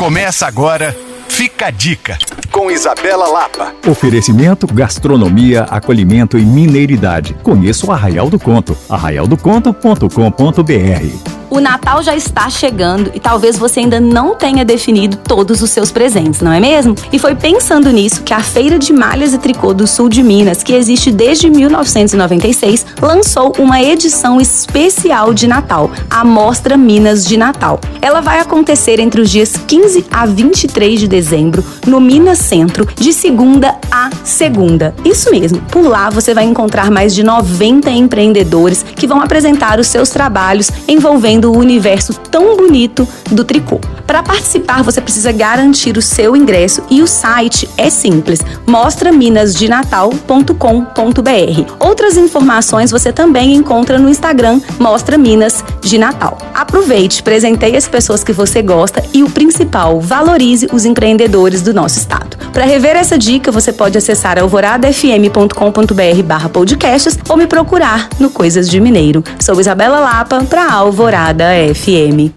Começa agora, fica a dica, com Isabela Lapa. Oferecimento, gastronomia, acolhimento e mineiridade. Conheça o Arraial do Conto, arraialdoconto.com.br. O Natal já está chegando e talvez você ainda não tenha definido todos os seus presentes, não é mesmo? E foi pensando nisso que a Feira de Malhas e Tricô do Sul de Minas, que existe desde 1996, lançou uma edição especial de Natal, a Mostra Minas de Natal. Ela vai acontecer entre os dias 15 a 23 de dezembro no Minas Centro, de segunda a segunda. Isso mesmo, por lá você vai encontrar mais de 90 empreendedores que vão apresentar os seus trabalhos envolvendo o universo tão bonito do tricô. Para participar, você precisa garantir o seu ingresso e o site é simples: mostraminasdenatal.com.br. Outras informações você também encontra no Instagram Mostra Minas de Natal. Aproveite, presenteie as pessoas que você gosta e o principal, valorize os empreendedores do nosso estado. Para rever essa dica, você pode acessar alvoradafm.com.br/podcasts ou me procurar no Coisas de Mineiro. Sou Isabela Lapa para Alvorada FM.